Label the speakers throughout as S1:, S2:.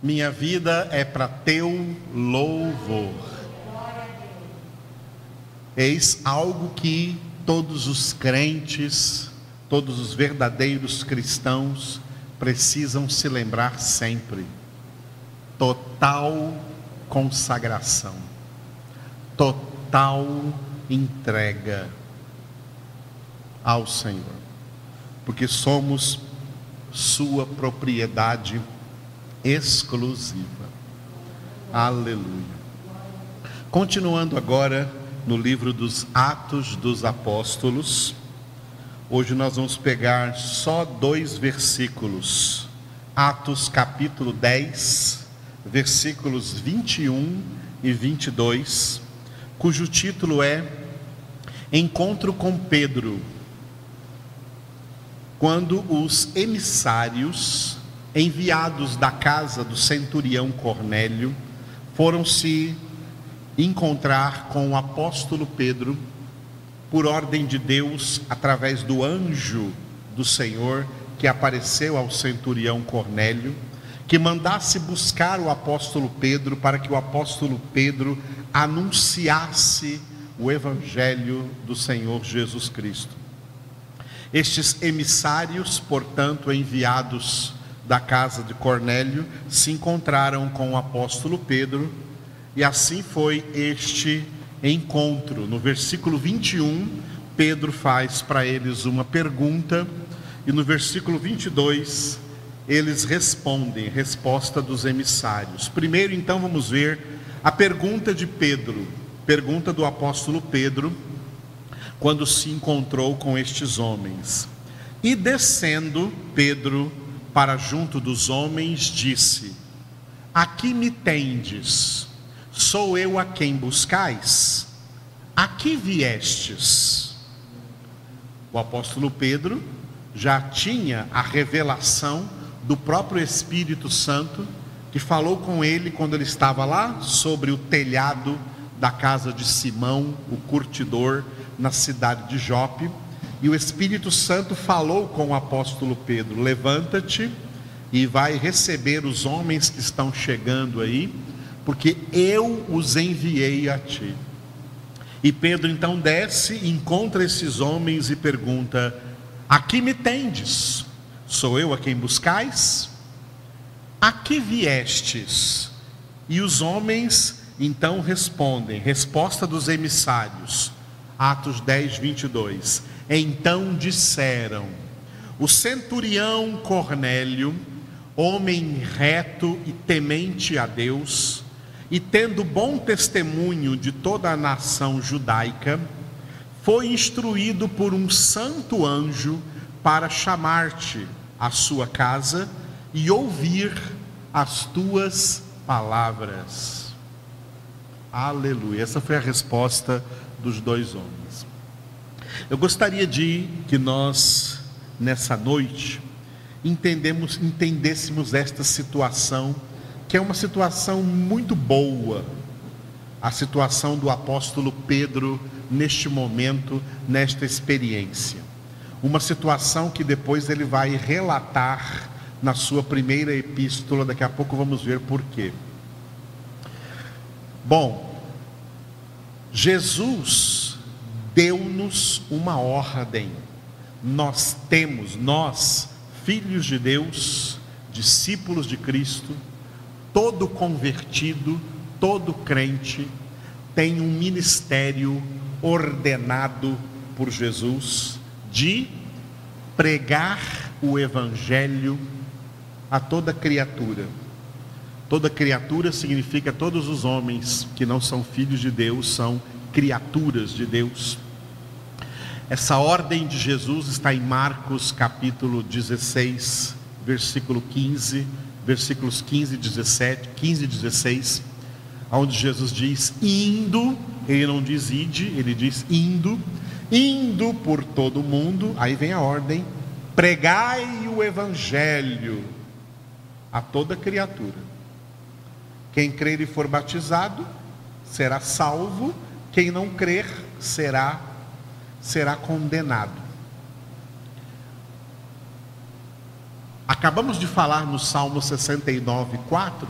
S1: Minha vida é para teu louvor. Eis algo que todos os crentes, todos os verdadeiros cristãos precisam se lembrar sempre. Total consagração, total entrega ao Senhor, porque somos Sua propriedade exclusiva. Aleluia. Continuando agora no livro dos Atos dos Apóstolos, hoje nós vamos pegar só dois versículos. Atos capítulo 10, versículos 21 e 22, cujo título é Encontro com Pedro. Quando os emissários enviados da casa do centurião Cornélio foram se encontrar com o apóstolo Pedro, por ordem de Deus, através do anjo do Senhor que apareceu ao centurião Cornélio, que mandasse buscar o apóstolo Pedro para que o apóstolo Pedro anunciasse o evangelho do Senhor Jesus Cristo. Estes emissários, portanto, enviados da casa de Cornélio, se encontraram com o apóstolo Pedro, e assim foi este encontro. No versículo 21, Pedro faz para eles uma pergunta, e no versículo 22, eles respondem, resposta dos emissários. Primeiro, então, vamos ver a pergunta de Pedro, pergunta do apóstolo Pedro, quando se encontrou com estes homens. E descendo, Pedro para junto dos homens, disse: Aqui me tendes, sou eu a quem buscais? Aqui viestes? O apóstolo Pedro já tinha a revelação do próprio Espírito Santo, que falou com ele quando ele estava lá sobre o telhado da casa de Simão, o curtidor, na cidade de Jope e o Espírito Santo falou com o apóstolo Pedro: Levanta-te e vai receber os homens que estão chegando aí, porque eu os enviei a ti. E Pedro então desce, encontra esses homens e pergunta: Aqui me tendes? Sou eu a quem buscais? A que viestes? E os homens então respondem, resposta dos emissários, Atos 10, 22. Então disseram: O centurião Cornélio, homem reto e temente a Deus, e tendo bom testemunho de toda a nação judaica, foi instruído por um santo anjo para chamar-te à sua casa e ouvir as tuas palavras. Aleluia. Essa foi a resposta dos dois homens. Eu gostaria de que nós, nessa noite, entendemos, entendêssemos esta situação, que é uma situação muito boa, a situação do apóstolo Pedro neste momento, nesta experiência. Uma situação que depois ele vai relatar na sua primeira epístola, daqui a pouco vamos ver por quê. Bom, Jesus deu-nos uma ordem. Nós temos, nós, filhos de Deus, discípulos de Cristo, todo convertido, todo crente, tem um ministério ordenado por Jesus de pregar o Evangelho a toda criatura. Toda criatura significa todos os homens que não são filhos de Deus, são criaturas de Deus. Essa ordem de Jesus está em Marcos capítulo 16, versículo 15, versículos 15 e 17, 15 e 16, onde Jesus diz: indo, ele não diz ide, ele diz indo, indo por todo o mundo, aí vem a ordem: pregai o evangelho a toda criatura. Quem crer e for batizado será salvo, quem não crer será será condenado. Acabamos de falar no Salmo 69, 4,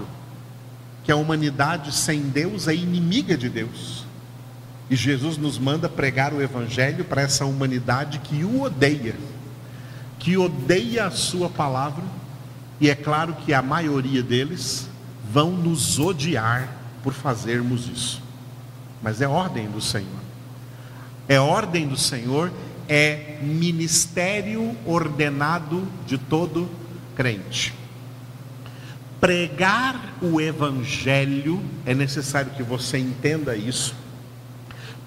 S1: que a humanidade sem Deus é inimiga de Deus. E Jesus nos manda pregar o Evangelho para essa humanidade que o odeia, que odeia a Sua palavra, e é claro que a maioria deles vão nos odiar por fazermos isso. Mas é ordem do Senhor. É ordem do Senhor, é ministério ordenado de todo crente. Pregar o Evangelho, é necessário que você entenda isso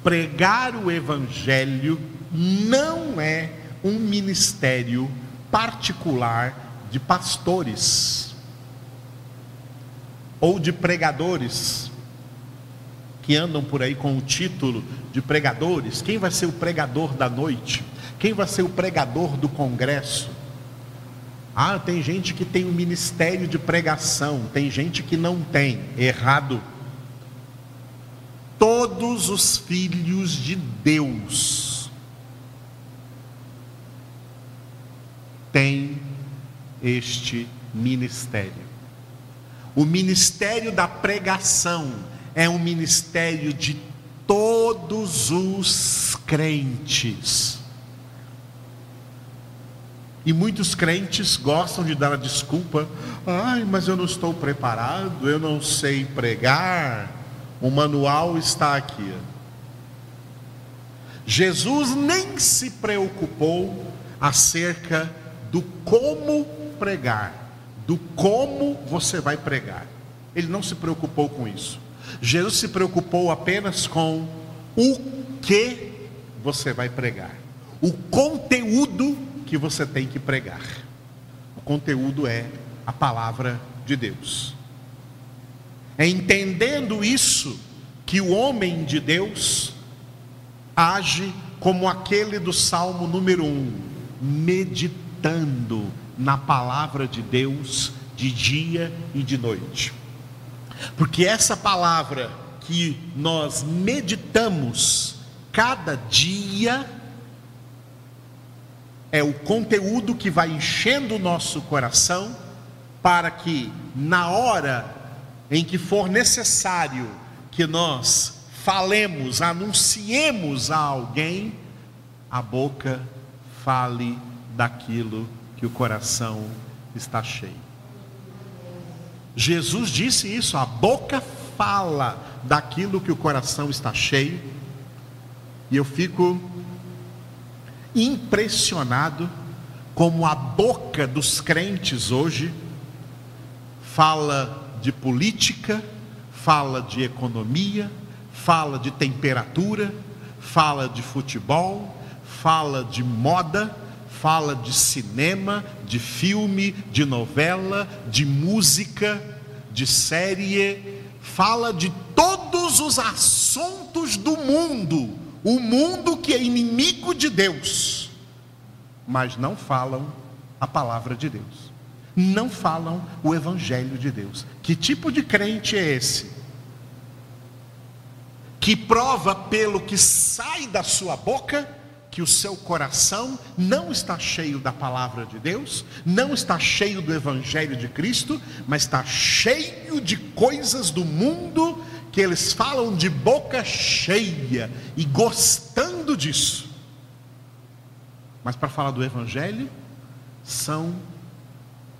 S1: pregar o Evangelho não é um ministério particular de pastores ou de pregadores que andam por aí com o título de pregadores. Quem vai ser o pregador da noite? Quem vai ser o pregador do congresso? Ah, tem gente que tem o um ministério de pregação, tem gente que não tem. Errado todos os filhos de Deus têm este ministério. O ministério da pregação é um ministério de todos os crentes. E muitos crentes gostam de dar a desculpa: ai, mas eu não estou preparado, eu não sei pregar. O manual está aqui. Jesus nem se preocupou acerca do como pregar, do como você vai pregar. Ele não se preocupou com isso. Jesus se preocupou apenas com o que você vai pregar, o conteúdo que você tem que pregar. O conteúdo é a palavra de Deus. É entendendo isso que o homem de Deus age como aquele do Salmo número 1, meditando na palavra de Deus de dia e de noite. Porque essa palavra que nós meditamos cada dia é o conteúdo que vai enchendo o nosso coração para que na hora em que for necessário que nós falemos, anunciemos a alguém, a boca fale daquilo que o coração está cheio. Jesus disse isso, a boca fala daquilo que o coração está cheio, e eu fico impressionado como a boca dos crentes hoje fala de política, fala de economia, fala de temperatura, fala de futebol, fala de moda, fala de cinema, de filme, de novela, de música, de série, fala de todos os assuntos do mundo, o mundo que é inimigo de Deus, mas não falam a palavra de Deus não falam o Evangelho de Deus. Que tipo de crente é esse? Que prova pelo que sai da sua boca que o seu coração não está cheio da palavra de Deus, não está cheio do Evangelho de Cristo, mas está cheio de coisas do mundo que eles falam de boca cheia e gostando disso. Mas para falar do Evangelho, são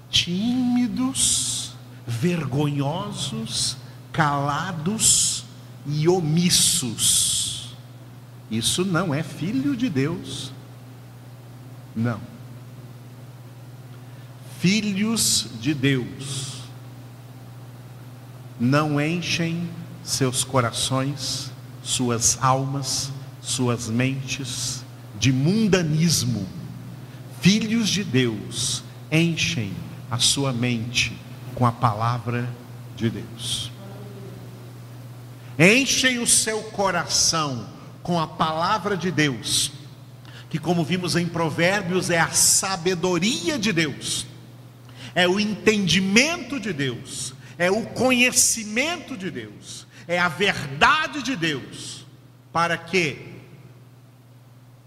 S1: tímidos, vergonhosos, calados e omissos. Isso não é filho de Deus. Não. Filhos de Deus não enchem seus corações, suas almas, suas mentes de mundanismo. Filhos de Deus enchem a sua mente com a palavra de Deus. Enchem o seu coração com a palavra de Deus, que, como vimos em Provérbios, é a sabedoria de Deus, é o entendimento de Deus, é o conhecimento de Deus, é a verdade de Deus, para que,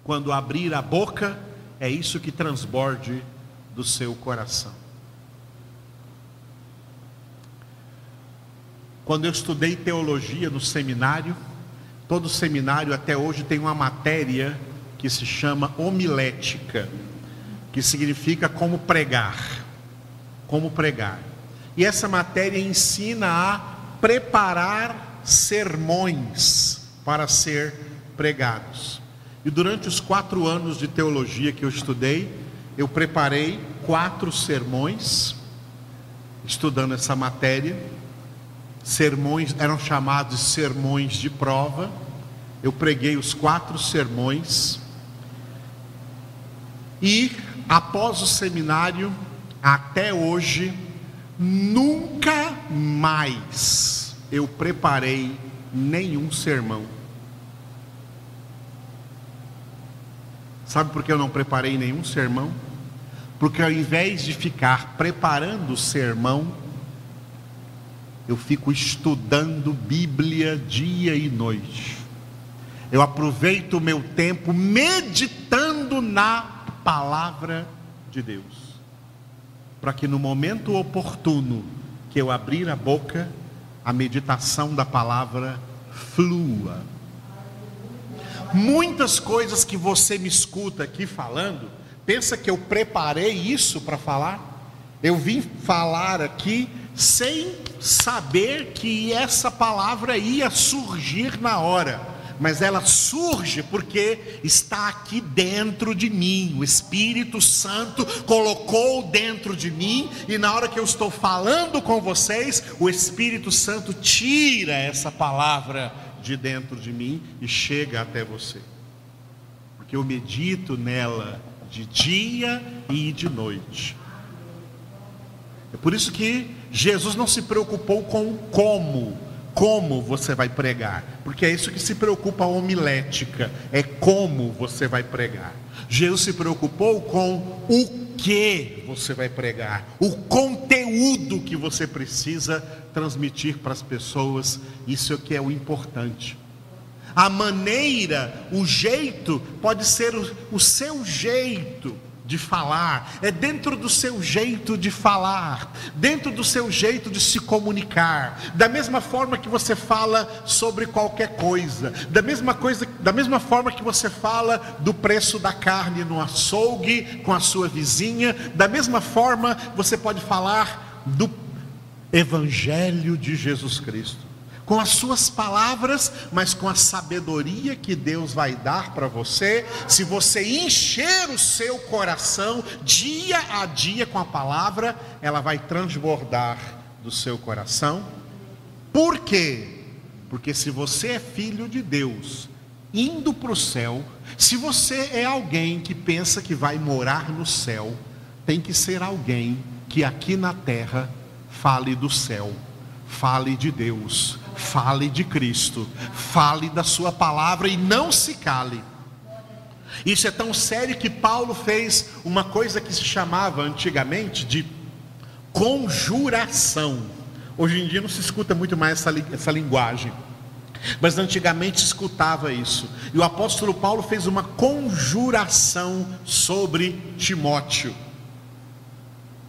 S1: quando abrir a boca, é isso que transborde do seu coração. Quando eu estudei teologia no seminário, todo seminário até hoje tem uma matéria que se chama homilética, que significa como pregar. Como pregar. E essa matéria ensina a preparar sermões para ser pregados. E durante os quatro anos de teologia que eu estudei, eu preparei quatro sermões, estudando essa matéria. Sermões eram chamados sermões de prova. Eu preguei os quatro sermões. E após o seminário, até hoje, nunca mais eu preparei nenhum sermão. Sabe por que eu não preparei nenhum sermão? Porque ao invés de ficar preparando o sermão, eu fico estudando Bíblia dia e noite. Eu aproveito o meu tempo meditando na palavra de Deus. Para que no momento oportuno que eu abrir a boca, a meditação da palavra flua Muitas coisas que você me escuta aqui falando, pensa que eu preparei isso para falar? Eu vim falar aqui sem saber que essa palavra ia surgir na hora, mas ela surge porque está aqui dentro de mim. O Espírito Santo colocou dentro de mim, e na hora que eu estou falando com vocês, o Espírito Santo tira essa palavra de dentro de mim e chega até você. Porque eu medito nela de dia e de noite. É por isso que Jesus não se preocupou com como, como você vai pregar, porque é isso que se preocupa a homilética, é como você vai pregar. Jesus se preocupou com o que você vai pregar, o conteúdo que você precisa transmitir para as pessoas, isso é que é o importante. A maneira, o jeito, pode ser o, o seu jeito de falar, é dentro do seu jeito de falar, dentro do seu jeito de se comunicar, da mesma forma que você fala sobre qualquer coisa, da mesma coisa, da mesma forma que você fala do preço da carne no açougue com a sua vizinha, da mesma forma você pode falar do evangelho de Jesus Cristo com as suas palavras, mas com a sabedoria que Deus vai dar para você, se você encher o seu coração dia a dia com a palavra, ela vai transbordar do seu coração. Por quê? Porque se você é filho de Deus, indo para o céu, se você é alguém que pensa que vai morar no céu, tem que ser alguém que aqui na terra fale do céu, fale de Deus, fale de Cristo, fale da Sua palavra e não se cale. Isso é tão sério que Paulo fez uma coisa que se chamava antigamente de conjuração. Hoje em dia não se escuta muito mais essa, essa linguagem, mas antigamente se escutava isso. E o apóstolo Paulo fez uma conjuração sobre Timóteo.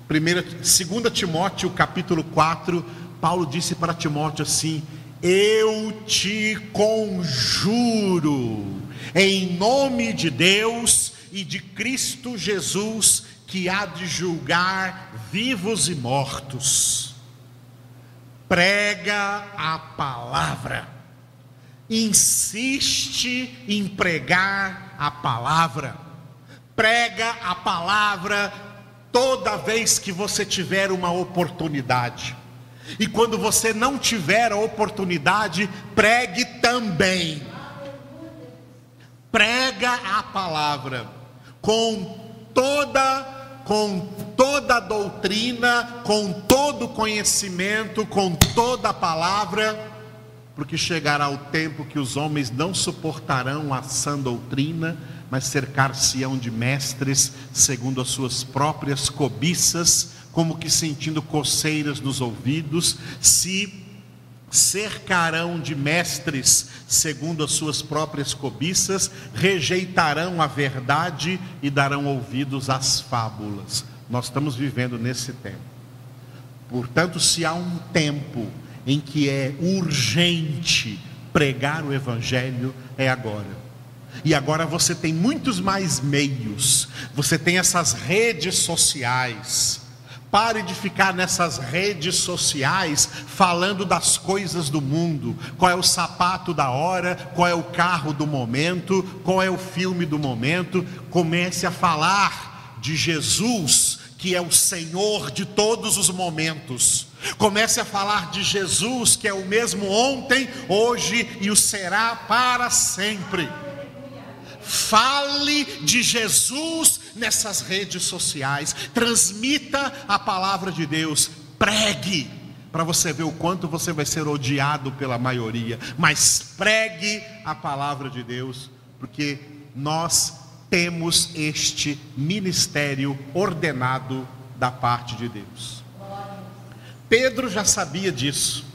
S1: 2 Timóteo capítulo 4, Paulo disse para Timóteo assim: Eu te conjuro, em nome de Deus e de Cristo Jesus, que há de julgar vivos e mortos. Prega a palavra, insiste em pregar a palavra, prega a palavra toda vez que você tiver uma oportunidade. E quando você não tiver a oportunidade, pregue também. Prega a palavra com toda com toda doutrina, com todo conhecimento, com toda palavra, porque chegará o tempo que os homens não suportarão a sã doutrina, mas cercar-se-ão de mestres segundo as suas próprias cobiças como que sentindo coceiras nos ouvidos, se cercarão de mestres segundo as suas próprias cobiças, rejeitarão a verdade e darão ouvidos às fábulas. Nós estamos vivendo nesse tempo. Portanto, se há um tempo em que é urgente pregar o Evangelho é agora. E agora você tem muitos mais meios, você tem essas redes sociais. Pare de ficar nessas redes sociais falando das coisas do mundo. Qual é o sapato da hora, qual é o carro do momento, qual é o filme do momento. Comece a falar de Jesus, que é o Senhor de todos os momentos. Comece a falar de Jesus, que é o mesmo ontem, hoje e o será para sempre. Fale de Jesus nessas redes sociais, transmita a palavra de Deus, pregue, para você ver o quanto você vai ser odiado pela maioria, mas pregue a palavra de Deus, porque nós temos este ministério ordenado da parte de Deus. Pedro já sabia disso.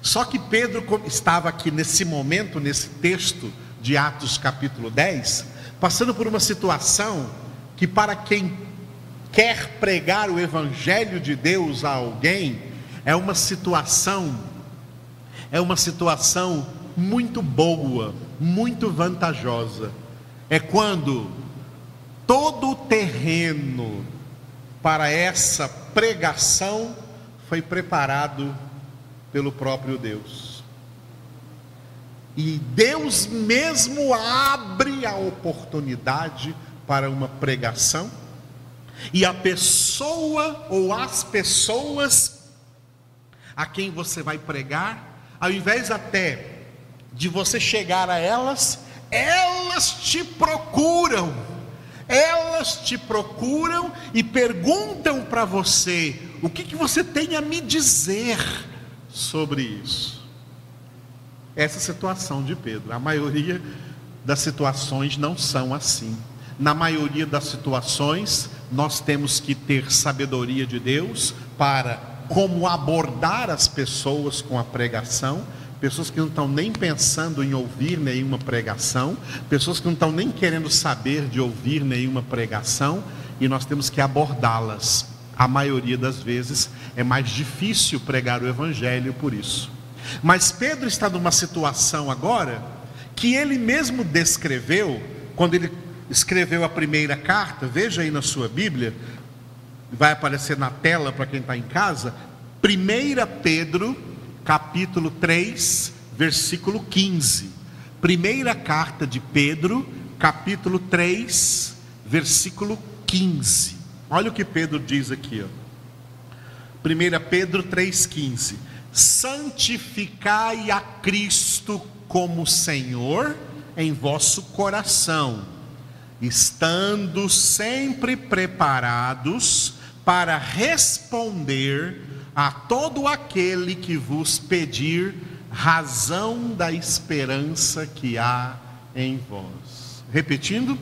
S1: Só que Pedro estava aqui nesse momento, nesse texto de Atos capítulo 10, passando por uma situação que para quem quer pregar o evangelho de Deus a alguém, é uma situação é uma situação muito boa, muito vantajosa. É quando todo o terreno para essa pregação foi preparado pelo próprio Deus. E Deus mesmo abre a oportunidade para uma pregação, e a pessoa ou as pessoas a quem você vai pregar, ao invés até de você chegar a elas, elas te procuram, elas te procuram e perguntam para você: o que, que você tem a me dizer sobre isso? Essa situação de Pedro, a maioria das situações não são assim. Na maioria das situações, nós temos que ter sabedoria de Deus para como abordar as pessoas com a pregação, pessoas que não estão nem pensando em ouvir nenhuma pregação, pessoas que não estão nem querendo saber de ouvir nenhuma pregação, e nós temos que abordá-las. A maioria das vezes é mais difícil pregar o evangelho por isso. Mas Pedro está numa situação agora que ele mesmo descreveu quando ele escreveu a primeira carta, veja aí na sua Bíblia, vai aparecer na tela para quem está em casa, 1 Pedro, capítulo 3, versículo 15. Primeira carta de Pedro, capítulo 3, versículo 15. Olha o que Pedro diz aqui, ó. 1 Pedro 3,15: Santificai a Cristo como Senhor em vosso coração estando sempre preparados para responder a todo aquele que vos pedir razão da esperança que há em vós. Repetindo,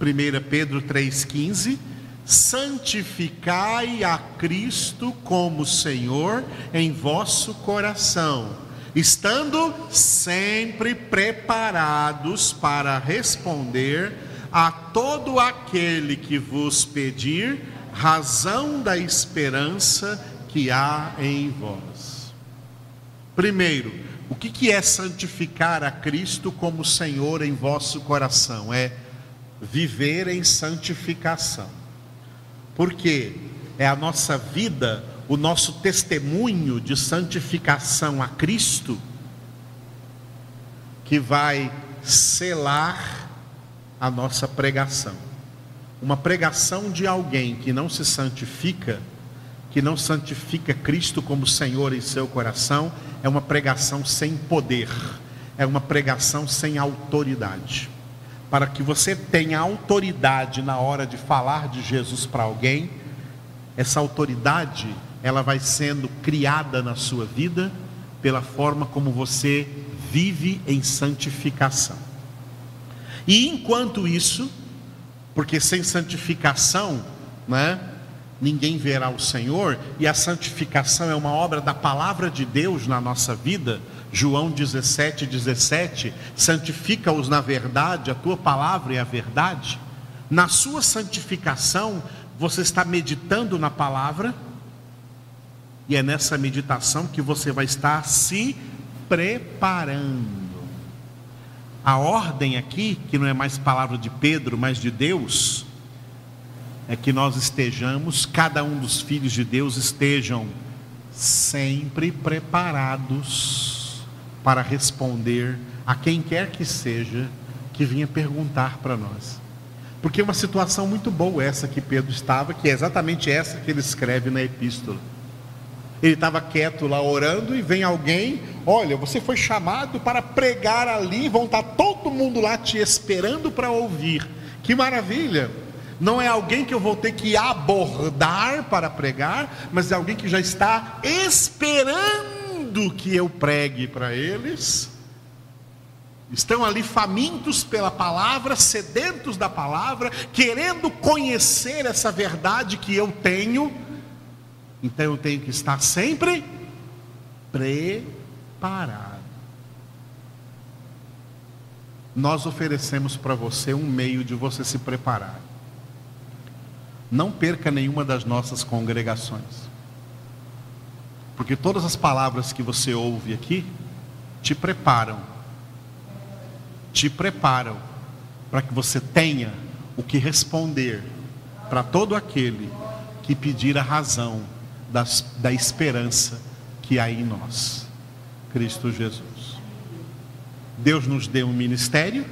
S1: 1 Pedro 3,15: Santificai a Cristo como Senhor em vosso coração, estando sempre preparados para responder a todo aquele que vos pedir razão da esperança que há em vós. Primeiro, o que, que é santificar a Cristo como Senhor em vosso coração? É viver em santificação. Porque é a nossa vida, o nosso testemunho de santificação a Cristo que vai selar a nossa pregação. Uma pregação de alguém que não se santifica, que não santifica Cristo como Senhor em seu coração, é uma pregação sem poder, é uma pregação sem autoridade. Para que você tenha autoridade na hora de falar de Jesus para alguém, essa autoridade, ela vai sendo criada na sua vida pela forma como você vive em santificação. E enquanto isso, porque sem santificação, né, ninguém verá o Senhor, e a santificação é uma obra da palavra de Deus na nossa vida. João 17, 17, santifica-os na verdade, a tua palavra é a verdade. Na sua santificação, você está meditando na palavra, E é nessa meditação que você vai estar se preparando. A ordem aqui, que não é mais palavra de Pedro, mas de Deus, é que nós estejamos, cada um dos filhos de Deus estejam sempre preparados para responder a quem quer que seja que vinha perguntar para nós. Porque é uma situação muito boa essa que Pedro estava, que é exatamente essa que ele escreve na epístola. Ele estava quieto lá orando e vem alguém, olha, você foi chamado para pregar ali, vão estar todo mundo lá te esperando para ouvir. Que maravilha! Não é alguém que eu vou ter que abordar para pregar, mas é alguém que já está esperando que eu pregue para eles. Estão ali famintos pela palavra, sedentos da palavra, querendo conhecer essa verdade que eu tenho. Então eu tenho que estar sempre preparado. Nós oferecemos para você um meio de você se preparar. Não perca nenhuma das nossas congregações. Porque todas as palavras que você ouve aqui te preparam. Te preparam para que você tenha o que responder para todo aquele que pedir a razão da esperança que há em nós. Cristo Jesus. Deus nos deu um ministério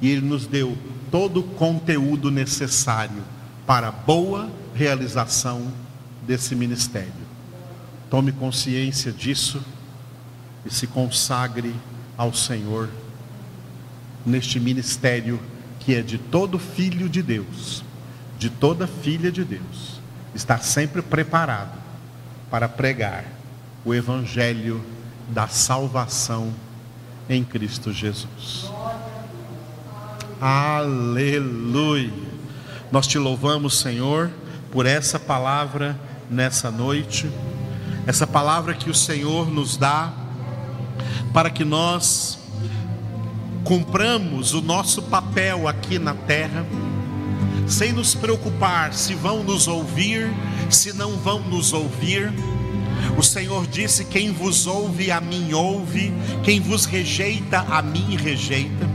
S1: e Ele nos deu todo o conteúdo necessário para a boa realização desse ministério. Tome consciência disso e se consagre ao Senhor neste ministério que é de todo filho de Deus, de toda filha de Deus. Estar sempre preparado para pregar o evangelho da salvação em Cristo Jesus. Aleluia. Nós te louvamos, Senhor, por essa palavra nessa noite, essa palavra que o Senhor nos dá para que nós cumpramos o nosso papel aqui na terra, sem nos preocupar se vão nos ouvir, se não vão nos ouvir. O Senhor disse: Quem vos ouve, a mim ouve, quem vos rejeita, a mim rejeita.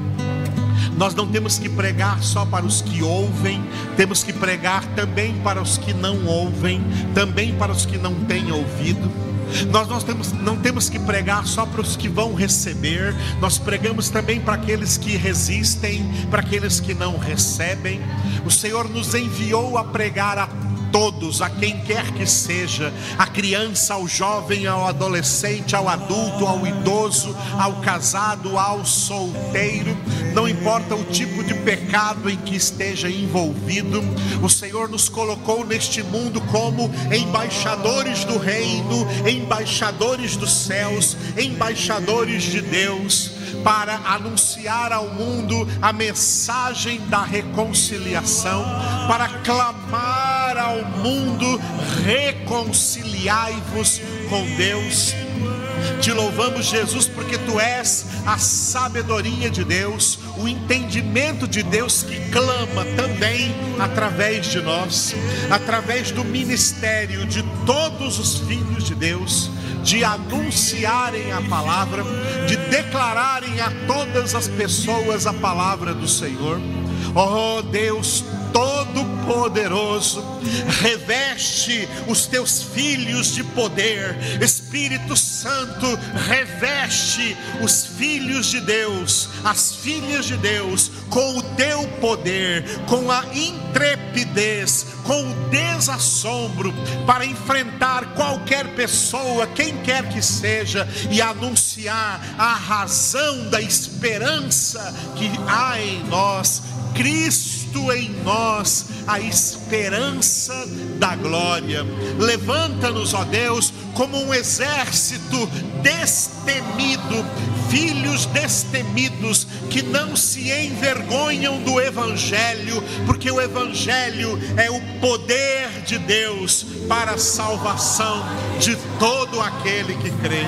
S1: Nós não temos que pregar só para os que ouvem, temos que pregar também para os que não ouvem, também para os que não têm ouvido. Nós, nós temos, não temos que pregar só para os que vão receber, nós pregamos também para aqueles que resistem, para aqueles que não recebem. O Senhor nos enviou a pregar a todos, a quem quer que seja, a criança, ao jovem, ao adolescente, ao adulto, ao idoso, ao casado, ao solteiro, não importa o tipo de pecado em que esteja envolvido, o Senhor nos colocou neste mundo como embaixadores do reino, embaixadores dos céus, embaixadores de Deus para anunciar ao mundo a mensagem da reconciliação, para clamar ao mundo: reconciliai-vos com Deus. Te louvamos, Jesus, porque tu és a sabedoria de Deus, o entendimento de Deus que clama também através de nós, através do ministério de todos os filhos de Deus de anunciarem a palavra, de declararem a todas as pessoas a palavra do Senhor. Oh Deus, Todo-Poderoso, reveste os teus filhos de poder, Espírito Santo, reveste os filhos de Deus, as filhas de Deus, com o teu poder, com a intrepidez, com o desassombro, para enfrentar qualquer pessoa, quem quer que seja, e anunciar a razão da esperança que há em nós, Cristo em nós a esperança da glória. Levanta-nos, ó Deus, como um exército destemido, filhos destemidos que não se envergonham do Evangelho, porque o Evangelho é o poder de Deus para a salvação de todo aquele que crê.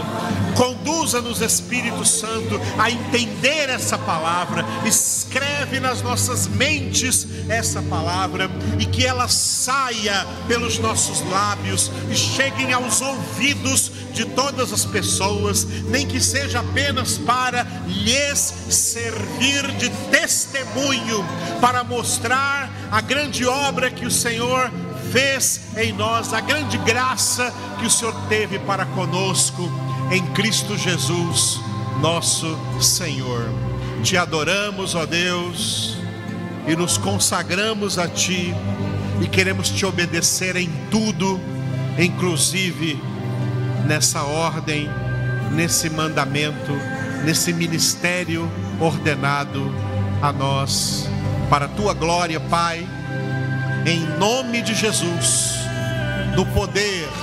S1: Conduz Conduza-nos, Espírito Santo, a entender essa palavra. Escreve nas nossas mentes essa palavra e que ela saia pelos nossos lábios e cheguem aos ouvidos de todas as pessoas, nem que seja apenas para lhes servir de testemunho, para mostrar a grande obra que o Senhor fez em nós, a grande graça que o Senhor teve para conosco em Cristo Jesus, nosso Senhor. Te adoramos, ó Deus, e nos consagramos a Ti, e queremos te obedecer em tudo, inclusive nessa ordem, nesse mandamento, nesse ministério ordenado a nós, para a tua glória, Pai, em nome de Jesus, no poder